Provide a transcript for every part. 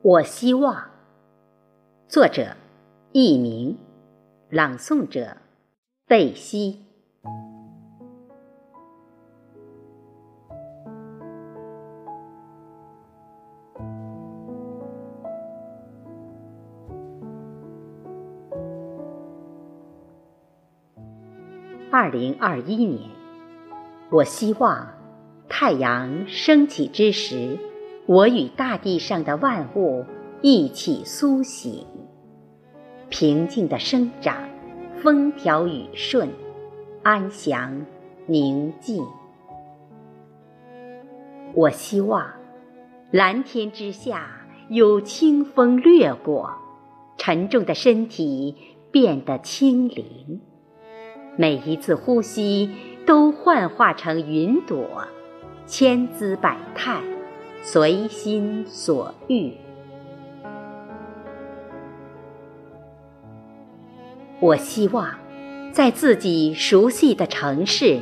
我希望，作者佚名，朗诵者贝西。二零二一年，我希望太阳升起之时。我与大地上的万物一起苏醒，平静的生长，风调雨顺，安详宁静。我希望蓝天之下有清风掠过，沉重的身体变得轻灵，每一次呼吸都幻化成云朵，千姿百态。随心所欲。我希望，在自己熟悉的城市，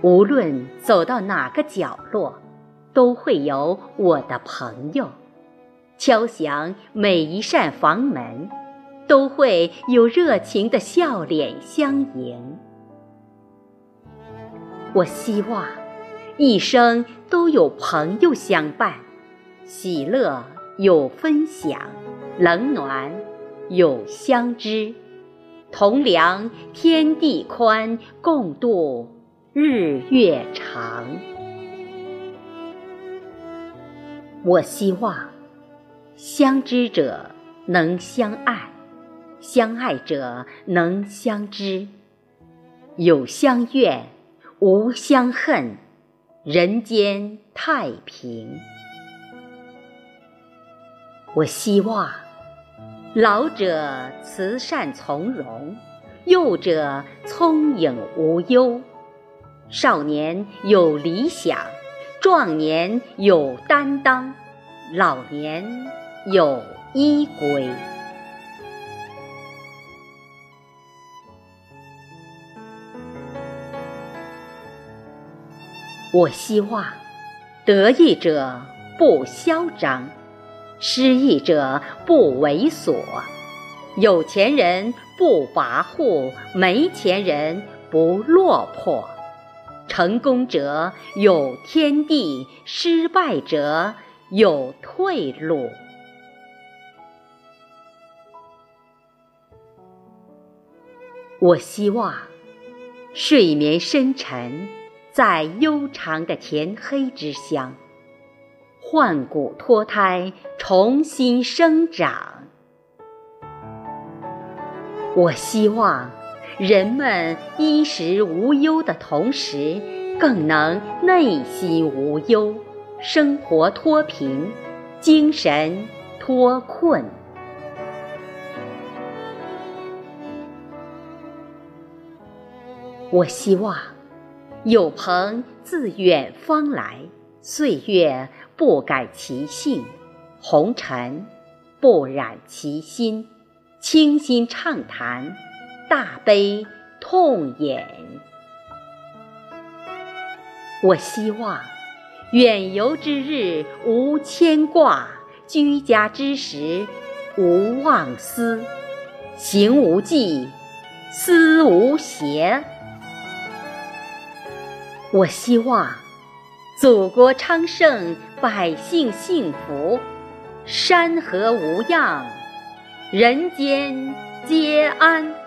无论走到哪个角落，都会有我的朋友；敲响每一扇房门，都会有热情的笑脸相迎。我希望。一生都有朋友相伴，喜乐有分享，冷暖有相知，同量天地宽，共度日月长。我希望相知者能相爱，相爱者能相知，有相怨，无相恨。人间太平。我希望老者慈善从容，幼者聪颖无忧，少年有理想，壮年有担当，老年有依归。我希望，得意者不嚣张，失意者不猥琐，有钱人不跋扈，没钱人不落魄，成功者有天地，失败者有退路。我希望，睡眠深沉。在悠长的天黑之乡，换骨脱胎，重新生长。我希望人们衣食无忧的同时，更能内心无忧，生活脱贫，精神脱困。我希望。有朋自远方来，岁月不改其性，红尘不染其心，倾心畅谈，大悲痛饮。我希望远游之日无牵挂，居家之时无忘思，行无忌，思无邪。我希望祖国昌盛，百姓幸福，山河无恙，人间皆安。